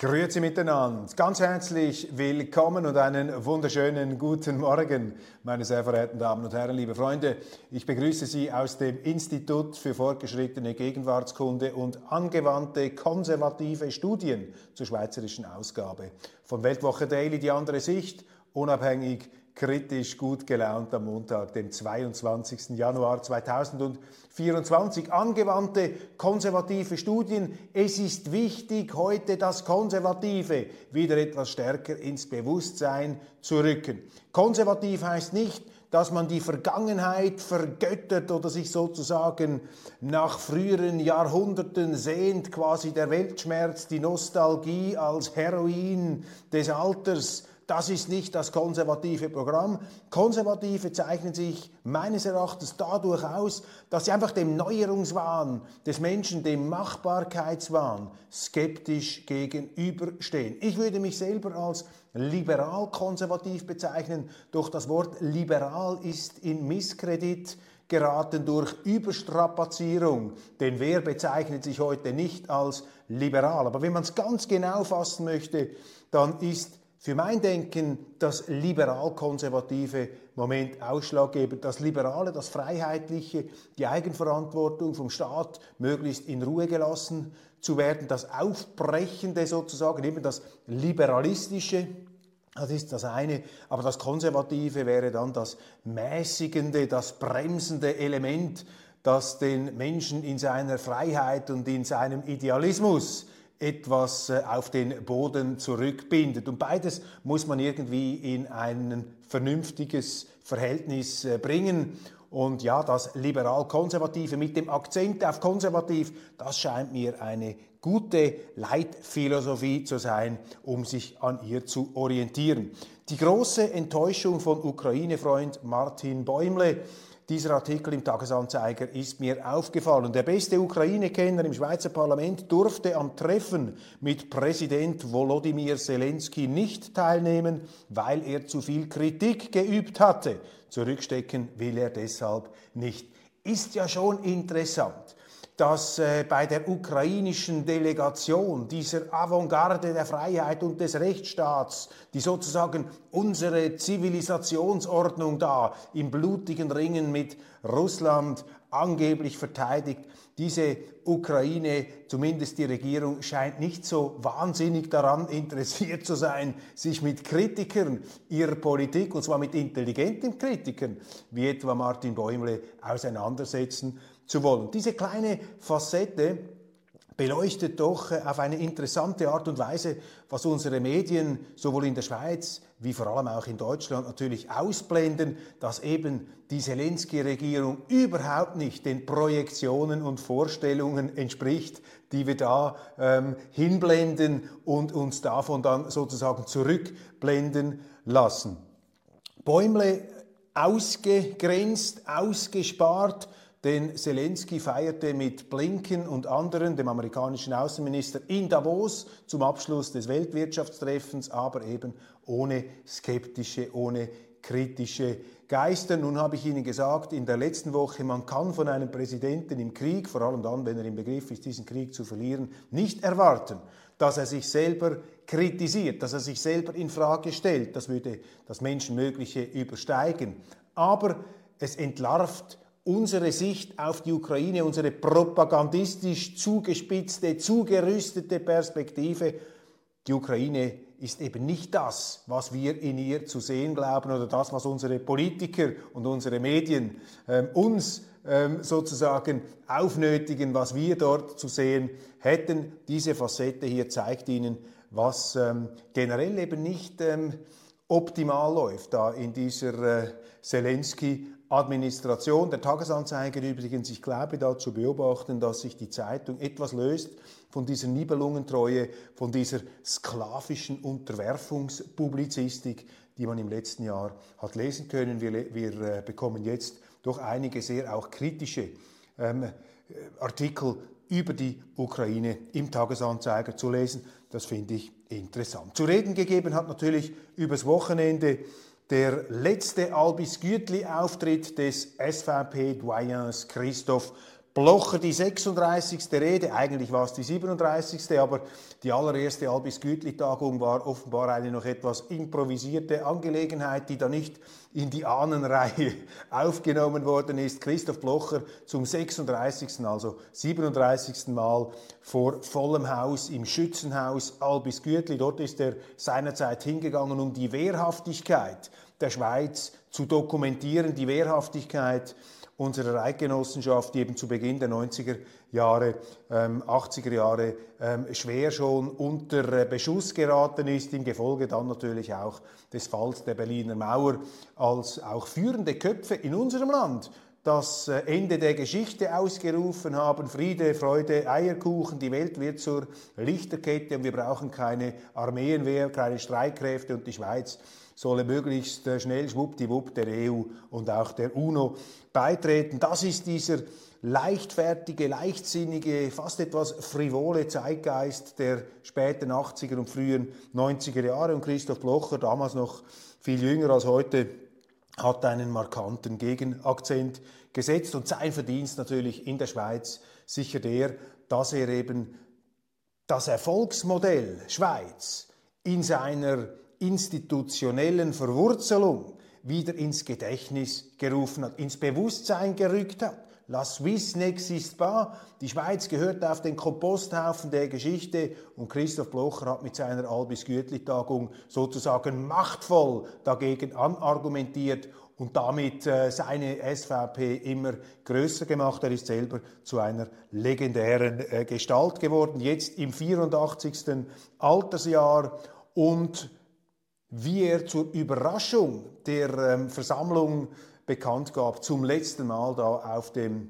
Grüezi miteinander. Ganz herzlich willkommen und einen wunderschönen guten Morgen, meine sehr verehrten Damen und Herren, liebe Freunde. Ich begrüße Sie aus dem Institut für fortgeschrittene Gegenwartskunde und angewandte konservative Studien zur schweizerischen Ausgabe von Weltwoche Daily, die andere Sicht, unabhängig kritisch gut gelaunt am Montag, dem 22. Januar 2024. Angewandte konservative Studien. Es ist wichtig, heute das Konservative wieder etwas stärker ins Bewusstsein zu rücken. Konservativ heißt nicht, dass man die Vergangenheit vergöttert oder sich sozusagen nach früheren Jahrhunderten sehnt, quasi der Weltschmerz, die Nostalgie als Heroin des Alters das ist nicht das konservative Programm. Konservative zeichnen sich meines Erachtens dadurch aus, dass sie einfach dem Neuerungswahn des Menschen, dem Machbarkeitswahn skeptisch gegenüberstehen. Ich würde mich selber als liberal-konservativ bezeichnen, doch das Wort liberal ist in Misskredit geraten durch Überstrapazierung. Denn wer bezeichnet sich heute nicht als liberal? Aber wenn man es ganz genau fassen möchte, dann ist für mein Denken das liberal-konservative Moment ausschlaggebend. Das Liberale, das Freiheitliche, die Eigenverantwortung vom Staat möglichst in Ruhe gelassen zu werden, das Aufbrechende sozusagen, eben das Liberalistische, das ist das eine, aber das Konservative wäre dann das mäßigende, das bremsende Element, das den Menschen in seiner Freiheit und in seinem Idealismus etwas äh, auf den Boden zurückbindet. Und beides muss man irgendwie in ein vernünftiges Verhältnis äh, bringen. Und ja, das liberal-konservative mit dem Akzent auf konservativ, das scheint mir eine gute Leitphilosophie zu sein, um sich an ihr zu orientieren. Die große Enttäuschung von Ukraine-Freund Martin Bäumle dieser Artikel im Tagesanzeiger ist mir aufgefallen. Der beste Ukraine-Kenner im Schweizer Parlament durfte am Treffen mit Präsident Volodymyr Zelensky nicht teilnehmen, weil er zu viel Kritik geübt hatte. Zurückstecken will er deshalb nicht. Ist ja schon interessant dass äh, bei der ukrainischen Delegation dieser Avantgarde der Freiheit und des Rechtsstaats, die sozusagen unsere Zivilisationsordnung da im blutigen Ringen mit Russland angeblich verteidigt, diese Ukraine, zumindest die Regierung, scheint nicht so wahnsinnig daran interessiert zu sein, sich mit Kritikern ihrer Politik, und zwar mit intelligenten Kritikern, wie etwa Martin Bäumle, auseinandersetzen zu wollen. Diese kleine Facette beleuchtet doch äh, auf eine interessante Art und Weise, was unsere Medien sowohl in der Schweiz wie vor allem auch in Deutschland natürlich ausblenden, dass eben die Zelensky-Regierung überhaupt nicht den Projektionen und Vorstellungen entspricht, die wir da ähm, hinblenden und uns davon dann sozusagen zurückblenden lassen. Bäumle ausgegrenzt, ausgespart, denn Zelensky feierte mit Blinken und anderen, dem amerikanischen Außenminister, in Davos zum Abschluss des Weltwirtschaftstreffens, aber eben ohne skeptische, ohne kritische Geister. Nun habe ich Ihnen gesagt, in der letzten Woche, man kann von einem Präsidenten im Krieg, vor allem dann, wenn er im Begriff ist, diesen Krieg zu verlieren, nicht erwarten, dass er sich selber kritisiert, dass er sich selber in Frage stellt. Das würde das Menschenmögliche übersteigen. Aber es entlarvt unsere Sicht auf die Ukraine, unsere propagandistisch zugespitzte, zugerüstete Perspektive. Die Ukraine ist eben nicht das, was wir in ihr zu sehen glauben oder das, was unsere Politiker und unsere Medien ähm, uns ähm, sozusagen aufnötigen, was wir dort zu sehen hätten. Diese Facette hier zeigt Ihnen, was ähm, generell eben nicht ähm, optimal läuft da in dieser äh, Zelensky-Administration. Der Tagesanzeiger übrigens, ich glaube da zu beobachten, dass sich die Zeitung etwas löst von dieser Nibelungentreue, von dieser sklavischen Unterwerfungspublizistik, die man im letzten Jahr hat lesen können. Wir, wir äh, bekommen jetzt doch einige sehr auch kritische ähm, Artikel über die Ukraine im Tagesanzeiger zu lesen. Das finde ich interessant. Zu reden gegeben hat natürlich übers Wochenende der letzte Albis Gütli-Auftritt des SVP-Doyens Christoph Blocher die 36. Rede, eigentlich war es die 37. aber die allererste Albis Gütli-Tagung war offenbar eine noch etwas improvisierte Angelegenheit, die da nicht in die Ahnenreihe aufgenommen worden ist. Christoph Blocher zum 36., also 37. Mal vor vollem Haus im Schützenhaus Albis Gütli. Dort ist er seinerzeit hingegangen, um die Wehrhaftigkeit der Schweiz zu dokumentieren, die Wehrhaftigkeit unserer Eidgenossenschaft, die eben zu Beginn der 90er Jahre, ähm, 80er Jahre ähm, schwer schon unter äh, Beschuss geraten ist, im Gefolge dann natürlich auch des Falls der Berliner Mauer, als auch führende Köpfe in unserem Land das äh, Ende der Geschichte ausgerufen haben, Friede, Freude, Eierkuchen, die Welt wird zur Lichterkette und wir brauchen keine Armeen mehr, keine Streitkräfte und die Schweiz solle möglichst äh, schnell schwuppdiwupp der EU und auch der UNO beitreten. Das ist dieser leichtfertige, leichtsinnige, fast etwas frivole Zeitgeist der späten 80er und frühen 90er Jahre. Und Christoph Blocher, damals noch viel jünger als heute, hat einen markanten Gegenakzent gesetzt. Und sein Verdienst natürlich in der Schweiz sicher der, dass er eben das Erfolgsmodell Schweiz in seiner institutionellen Verwurzelung wieder ins Gedächtnis gerufen hat, ins Bewusstsein gerückt hat. La Suisse n'existe pas. Die Schweiz gehört auf den Komposthaufen der Geschichte und Christoph Blocher hat mit seiner Albis Gütli-Tagung sozusagen machtvoll dagegen anargumentiert und damit äh, seine SVP immer größer gemacht. Er ist selber zu einer legendären äh, Gestalt geworden, jetzt im 84. Altersjahr und wie er zur Überraschung der ähm, Versammlung bekannt gab, zum letzten Mal da auf dem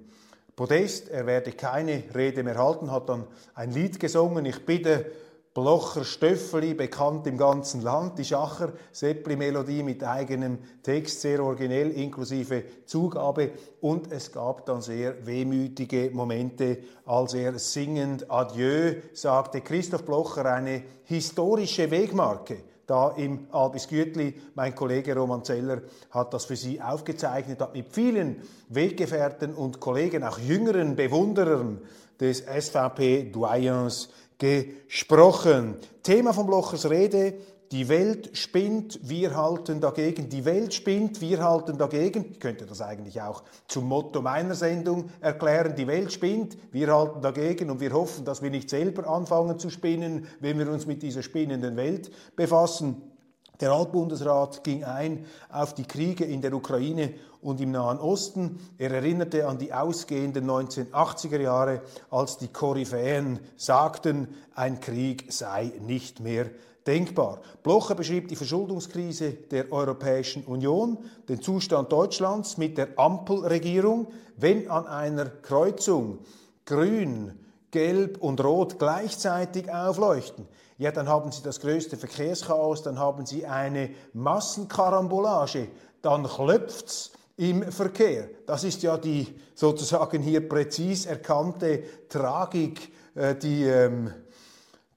Podest. Er werde keine Rede mehr halten, hat dann ein Lied gesungen. Ich bitte Blocher Stöffeli, bekannt im ganzen Land, die Schacher Seppli-Melodie mit eigenem Text, sehr originell, inklusive Zugabe. Und es gab dann sehr wehmütige Momente, als er singend Adieu sagte. Christoph Blocher, eine historische Wegmarke da im Albis Gütli. Mein Kollege Roman Zeller hat das für Sie aufgezeichnet, hat mit vielen Weggefährten und Kollegen, auch jüngeren Bewunderern des SVP-Doyens gesprochen. Thema von Blochers Rede, die Welt spinnt, wir halten dagegen. Die Welt spinnt, wir halten dagegen. Ich könnte das eigentlich auch zum Motto meiner Sendung erklären. Die Welt spinnt, wir halten dagegen und wir hoffen, dass wir nicht selber anfangen zu spinnen, wenn wir uns mit dieser spinnenden Welt befassen. Der Altbundesrat ging ein auf die Kriege in der Ukraine und im Nahen Osten. Er erinnerte an die ausgehenden 1980er Jahre, als die Koryphäen sagten, ein Krieg sei nicht mehr denkbar. Blocher beschrieb die Verschuldungskrise der Europäischen Union, den Zustand Deutschlands mit der Ampelregierung, wenn an einer Kreuzung grün, gelb und rot gleichzeitig aufleuchten. Ja, dann haben Sie das größte Verkehrschaos, dann haben Sie eine Massenkarambolage, dann klopft's im Verkehr. Das ist ja die sozusagen hier präzis erkannte Tragik, äh, die ähm,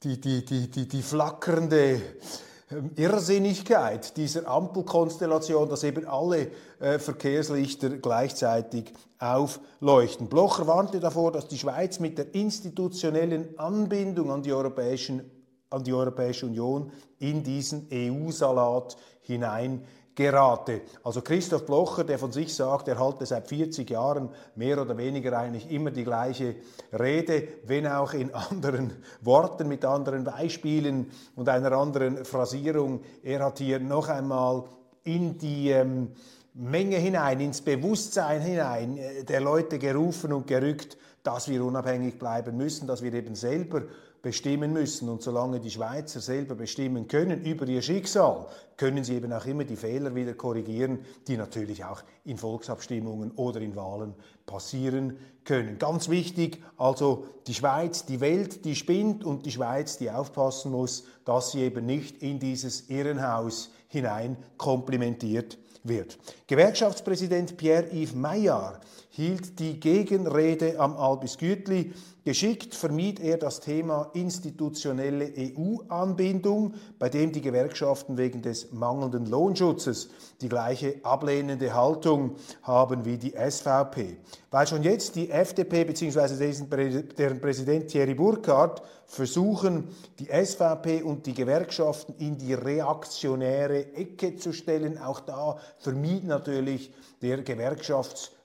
die, die, die, die, die flackernde ähm, Irrsinnigkeit dieser Ampelkonstellation, dass eben alle äh, Verkehrslichter gleichzeitig aufleuchten. Blocher warnte davor, dass die Schweiz mit der institutionellen Anbindung an die, Europäischen, an die Europäische Union in diesen EU-Salat hinein gerate. Also Christoph Blocher, der von sich sagt, er halte seit 40 Jahren mehr oder weniger eigentlich immer die gleiche Rede, wenn auch in anderen Worten, mit anderen Beispielen und einer anderen Phrasierung. Er hat hier noch einmal in die ähm, Menge hinein, ins Bewusstsein hinein äh, der Leute gerufen und gerückt, dass wir unabhängig bleiben müssen, dass wir eben selber bestimmen müssen. Und solange die Schweizer selber bestimmen können über ihr Schicksal, können sie eben auch immer die Fehler wieder korrigieren, die natürlich auch in Volksabstimmungen oder in Wahlen passieren können. Ganz wichtig, also die Schweiz, die Welt, die spinnt und die Schweiz, die aufpassen muss, dass sie eben nicht in dieses Irrenhaus hinein komplimentiert wird. Gewerkschaftspräsident Pierre-Yves Maillard hielt die Gegenrede am Albis Gütli. Geschickt vermied er das Thema institutionelle EU-Anbindung, bei dem die Gewerkschaften wegen des mangelnden Lohnschutzes die gleiche ablehnende Haltung haben wie die SVP. Weil schon jetzt die FDP bzw. deren Präsident Thierry Burkhardt versuchen, die SVP und die Gewerkschaften in die reaktionäre Ecke zu stellen, auch da vermied natürlich der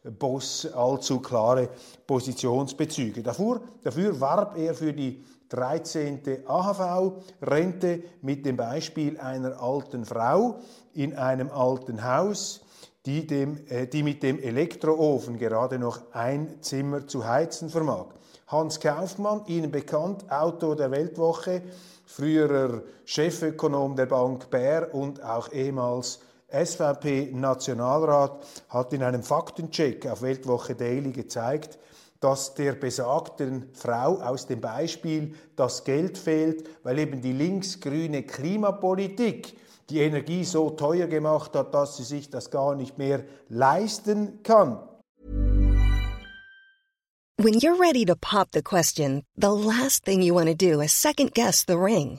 Gewerkschaftsboss allzu klare Positionsbezüge. Dafür, dafür warb er für die 13. AHV-Rente mit dem Beispiel einer alten Frau in einem alten Haus, die, dem, äh, die mit dem Elektroofen gerade noch ein Zimmer zu heizen vermag. Hans Kaufmann, Ihnen bekannt, Autor der Weltwoche, früherer Chefökonom der Bank Bär und auch ehemals SVP-Nationalrat hat in einem Faktencheck auf Weltwoche Daily gezeigt, dass der besagten Frau aus dem Beispiel das Geld fehlt, weil eben die linksgrüne Klimapolitik die Energie so teuer gemacht hat, dass sie sich das gar nicht mehr leisten kann. When you're ready to pop the question, the last thing you want to do is second guess the ring.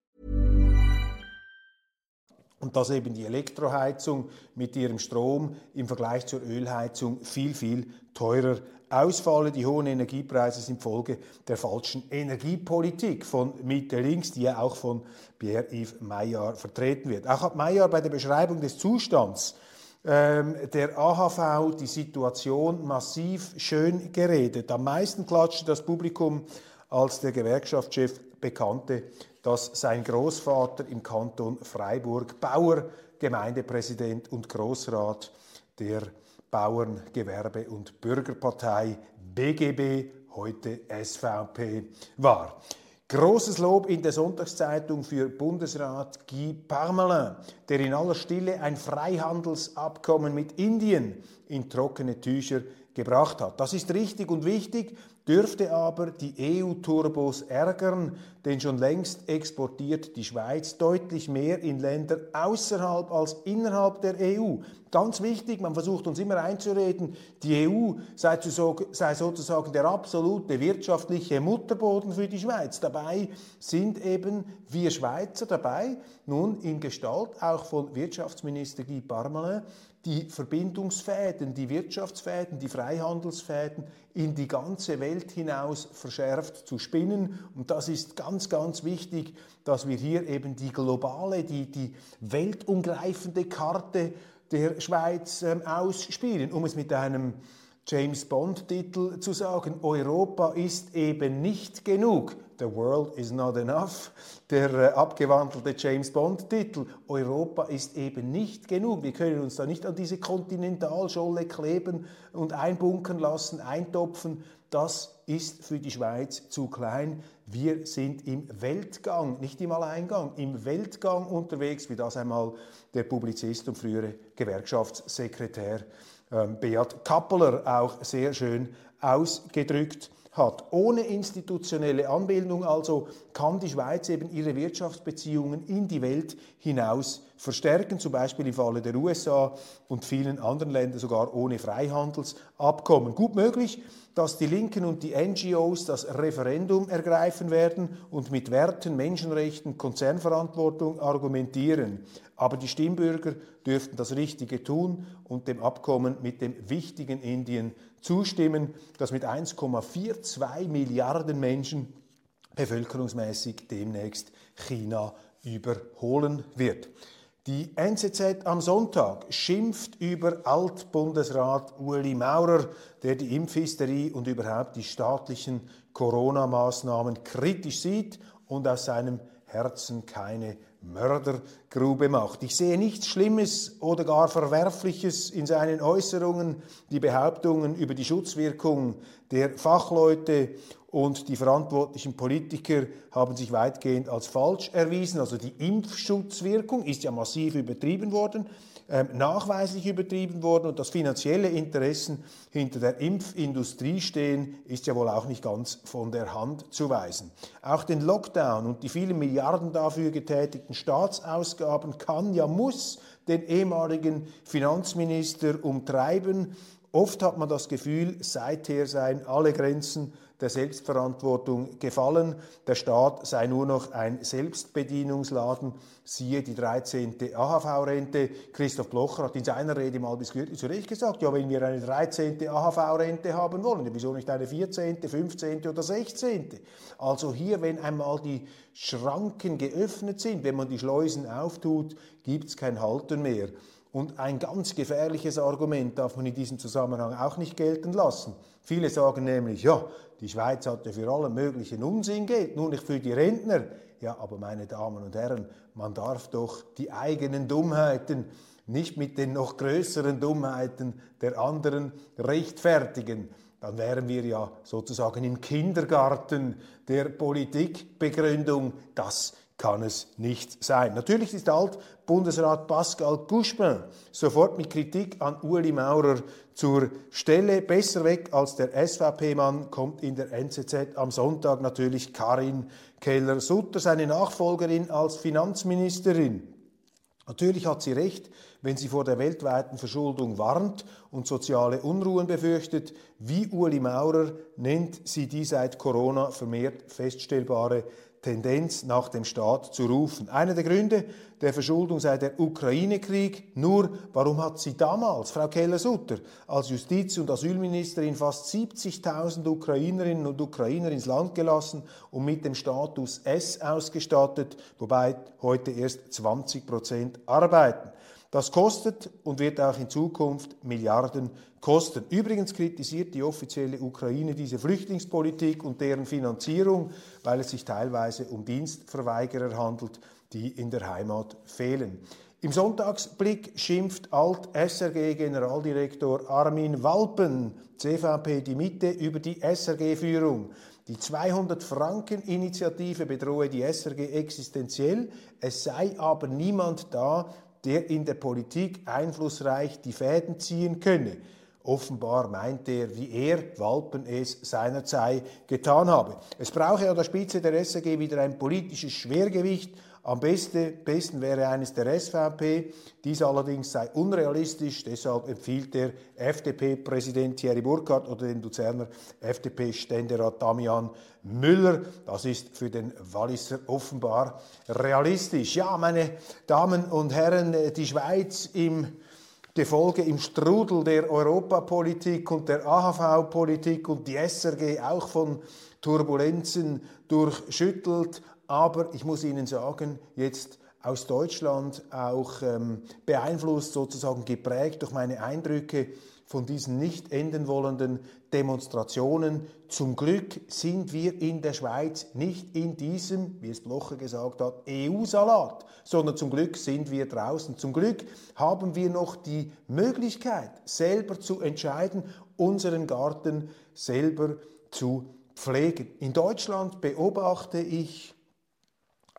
Und dass eben die Elektroheizung mit ihrem Strom im Vergleich zur Ölheizung viel, viel teurer ausfalle. Die hohen Energiepreise sind Folge der falschen Energiepolitik von Mitte links, die ja auch von Pierre-Yves Maillard vertreten wird. Auch hat Maillard bei der Beschreibung des Zustands ähm, der AHV die Situation massiv schön geredet. Am meisten klatschte das Publikum, als der Gewerkschaftschef bekannte, dass sein Großvater im Kanton Freiburg Bauer, Gemeindepräsident und Großrat der Bauern, Gewerbe und Bürgerpartei BGB, heute SVP, war. Großes Lob in der Sonntagszeitung für Bundesrat Guy Parmelin, der in aller Stille ein Freihandelsabkommen mit Indien in trockene Tücher gebracht hat. Das ist richtig und wichtig, dürfte aber die EU-Turbos ärgern, denn schon längst exportiert die Schweiz deutlich mehr in Länder außerhalb als innerhalb der EU. Ganz wichtig, man versucht uns immer einzureden, die EU sei, sozusagen der absolute wirtschaftliche Mutterboden für die Schweiz. Dabei sind eben wir Schweizer dabei, nun in Gestalt auch von Wirtschaftsminister Guy Parmelin, die Verbindungsfäden, die Wirtschaftsfäden, die Freihandelsfäden in die ganze Welt hinaus verschärft zu spinnen. Und das ist ganz, ganz wichtig, dass wir hier eben die globale, die, die weltumgreifende Karte der Schweiz ähm, ausspielen, um es mit einem James Bond-Titel zu sagen, Europa ist eben nicht genug. The world is not enough. Der äh, abgewandelte James Bond-Titel. Europa ist eben nicht genug. Wir können uns da nicht an diese Kontinentalscholle kleben und einbunkern lassen, eintopfen. Das ist für die Schweiz zu klein. Wir sind im Weltgang, nicht im Alleingang, im Weltgang unterwegs, wie das einmal der Publizist und frühere Gewerkschaftssekretär Beat Kappeler auch sehr schön ausgedrückt hat. Ohne institutionelle Anbindung also kann die Schweiz eben ihre Wirtschaftsbeziehungen in die Welt hinaus verstärken, zum Beispiel im Falle der USA und vielen anderen Ländern sogar ohne Freihandelsabkommen. Gut möglich, dass die Linken und die NGOs das Referendum ergreifen werden und mit Werten, Menschenrechten, Konzernverantwortung argumentieren. Aber die Stimmbürger dürften das Richtige tun und dem Abkommen mit dem wichtigen Indien zustimmen, das mit 1,42 Milliarden Menschen bevölkerungsmäßig demnächst China überholen wird. Die NZZ am Sonntag schimpft über Altbundesrat Ueli Maurer, der die Impfhysterie und überhaupt die staatlichen Corona-Maßnahmen kritisch sieht und aus seinem Herzen keine Mördergrube macht. Ich sehe nichts Schlimmes oder gar Verwerfliches in seinen Äußerungen. Die Behauptungen über die Schutzwirkung der Fachleute und die verantwortlichen Politiker haben sich weitgehend als falsch erwiesen. Also die Impfschutzwirkung ist ja massiv übertrieben worden nachweislich übertrieben worden und dass finanzielle Interessen hinter der Impfindustrie stehen, ist ja wohl auch nicht ganz von der Hand zu weisen. Auch den Lockdown und die vielen Milliarden dafür getätigten Staatsausgaben kann ja muss den ehemaligen Finanzminister umtreiben. Oft hat man das Gefühl, seither seien alle Grenzen der Selbstverantwortung gefallen. Der Staat sei nur noch ein Selbstbedienungsladen. Siehe die 13. AHV-Rente. Christoph Blocher hat in seiner Rede mal bis zu Recht gesagt, ja, wenn wir eine 13. AHV-Rente haben wollen, wieso nicht eine 14., 15. oder 16.? Also hier, wenn einmal die Schranken geöffnet sind, wenn man die Schleusen auftut, gibt es kein Halten mehr. Und ein ganz gefährliches Argument darf man in diesem Zusammenhang auch nicht gelten lassen. Viele sagen nämlich, ja, die Schweiz hat ja für allen möglichen Unsinn Geld, nur nicht für die Rentner. Ja, aber meine Damen und Herren, man darf doch die eigenen Dummheiten nicht mit den noch größeren Dummheiten der anderen rechtfertigen. Dann wären wir ja sozusagen im Kindergarten der Politikbegründung. Das kann es nicht sein. Natürlich ist Alt-Bundesrat Pascal Couchepin sofort mit Kritik an Ueli Maurer zur Stelle. Besser weg als der SVP-Mann kommt in der NZZ am Sonntag natürlich Karin Keller-Sutter, seine Nachfolgerin als Finanzministerin. Natürlich hat sie recht, wenn sie vor der weltweiten Verschuldung warnt und soziale Unruhen befürchtet. Wie Ueli Maurer nennt sie die seit Corona vermehrt feststellbare Tendenz nach dem Staat zu rufen. Einer der Gründe der Verschuldung sei der Ukraine-Krieg. Nur, warum hat sie damals, Frau Keller-Sutter, als Justiz- und Asylministerin fast 70.000 Ukrainerinnen und Ukrainer ins Land gelassen und mit dem Status S ausgestattet, wobei heute erst 20 Prozent arbeiten? Das kostet und wird auch in Zukunft Milliarden kosten. Übrigens kritisiert die offizielle Ukraine diese Flüchtlingspolitik und deren Finanzierung, weil es sich teilweise um Dienstverweigerer handelt, die in der Heimat fehlen. Im Sonntagsblick schimpft Alt-SRG-Generaldirektor Armin Walpen, CVP Die Mitte, über die SRG-Führung. Die 200-Franken-Initiative bedrohe die SRG existenziell, es sei aber niemand da, der in der Politik einflussreich die Fäden ziehen könne. Offenbar meint er, wie er, Walpen, es seinerzeit getan habe. Es brauche an der Spitze der SAG wieder ein politisches Schwergewicht, am beste, besten wäre eines der SVP. Dies allerdings sei unrealistisch. Deshalb empfiehlt der FDP-Präsident Thierry Burkhardt oder den Luzerner FDP-Ständerat Damian Müller. Das ist für den Walliser offenbar realistisch. Ja, meine Damen und Herren, die Schweiz im Gefolge im Strudel der Europapolitik und der AHV-Politik und die SRG auch von Turbulenzen durchschüttelt aber ich muss Ihnen sagen, jetzt aus Deutschland auch ähm, beeinflusst, sozusagen geprägt durch meine Eindrücke von diesen nicht enden wollenden Demonstrationen. Zum Glück sind wir in der Schweiz nicht in diesem, wie es Blocher gesagt hat, EU-Salat, sondern zum Glück sind wir draußen. Zum Glück haben wir noch die Möglichkeit, selber zu entscheiden, unseren Garten selber zu pflegen. In Deutschland beobachte ich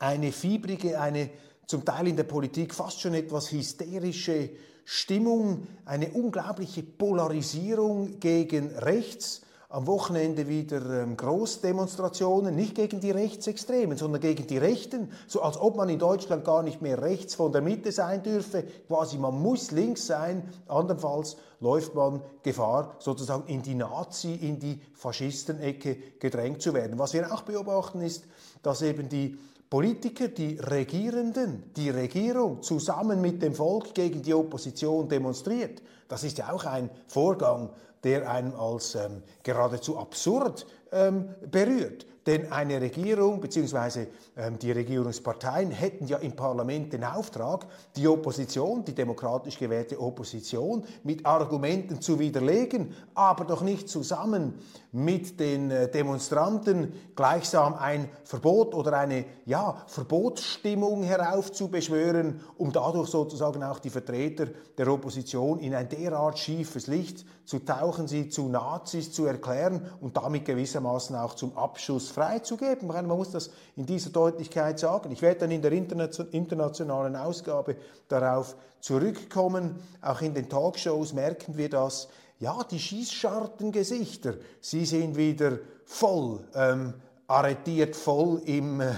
eine fiebrige, eine zum Teil in der Politik fast schon etwas hysterische Stimmung, eine unglaubliche Polarisierung gegen rechts. am Wochenende wieder ähm, Großdemonstrationen, nicht gegen die Rechtsextremen, sondern gegen die Rechten, so als ob man in Deutschland gar nicht mehr rechts von der Mitte sein dürfe, quasi man muss links sein, andernfalls läuft man Gefahr, sozusagen in die Nazi, in die Faschistenecke gedrängt zu werden. Was wir auch beobachten ist, dass eben die Politiker, die Regierenden, die Regierung zusammen mit dem Volk gegen die Opposition demonstriert. Das ist ja auch ein Vorgang, der einem als ähm, geradezu absurd ähm, berührt. Denn eine Regierung bzw. Ähm, die Regierungsparteien hätten ja im Parlament den Auftrag, die Opposition, die demokratisch gewählte Opposition, mit Argumenten zu widerlegen, aber doch nicht zusammen mit den äh, Demonstranten gleichsam ein Verbot oder eine ja, Verbotsstimmung heraufzubeschwören, um dadurch sozusagen auch die Vertreter der Opposition in ein derart schiefes Licht zu tauchen, sie zu Nazis zu erklären und damit gewissermaßen auch zum Abschuss freizugeben. Man muss das in dieser Deutlichkeit sagen. Ich werde dann in der internationalen Ausgabe darauf zurückkommen. Auch in den Talkshows merken wir das. Ja, die Schießschartengesichter, sie sind wieder voll ähm, arretiert, voll im, äh,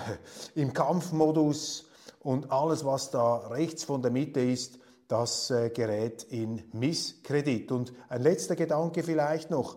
im Kampfmodus und alles, was da rechts von der Mitte ist, das äh, gerät in Misskredit. Und ein letzter Gedanke vielleicht noch.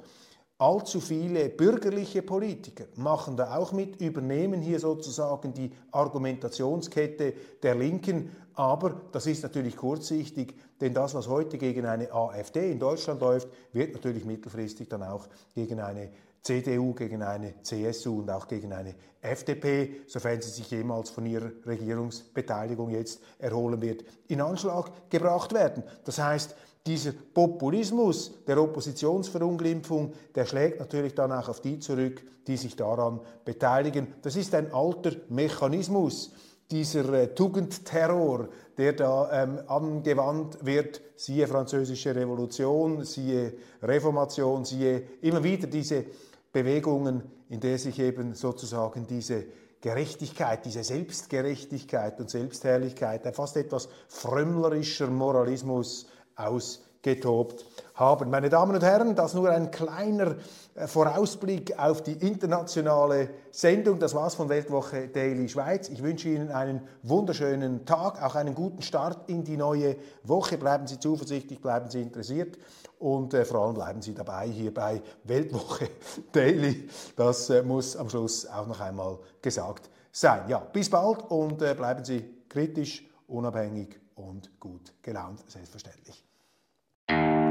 Allzu viele bürgerliche Politiker machen da auch mit, übernehmen hier sozusagen die Argumentationskette der Linken. Aber das ist natürlich kurzsichtig, denn das, was heute gegen eine AfD in Deutschland läuft, wird natürlich mittelfristig dann auch gegen eine CDU, gegen eine CSU und auch gegen eine FDP, sofern sie sich jemals von ihrer Regierungsbeteiligung jetzt erholen wird, in Anschlag gebracht werden. Das heißt, dieser Populismus der Oppositionsverunglimpfung, der schlägt natürlich dann auch auf die zurück, die sich daran beteiligen. Das ist ein alter Mechanismus, dieser äh, Tugendterror, der da ähm, angewandt wird, siehe französische Revolution, siehe Reformation, siehe immer wieder diese Bewegungen, in der sich eben sozusagen diese Gerechtigkeit, diese Selbstgerechtigkeit und Selbstherrlichkeit, ein fast etwas frömmlerischer Moralismus ausgetobt haben. Meine Damen und Herren, das nur ein kleiner äh, Vorausblick auf die internationale Sendung. Das war's von Weltwoche Daily Schweiz. Ich wünsche Ihnen einen wunderschönen Tag, auch einen guten Start in die neue Woche. Bleiben Sie zuversichtlich, bleiben Sie interessiert und äh, vor allem bleiben Sie dabei hier bei Weltwoche Daily. Das äh, muss am Schluss auch noch einmal gesagt sein. Ja, bis bald und äh, bleiben Sie kritisch, unabhängig und gut gelaunt, selbstverständlich. you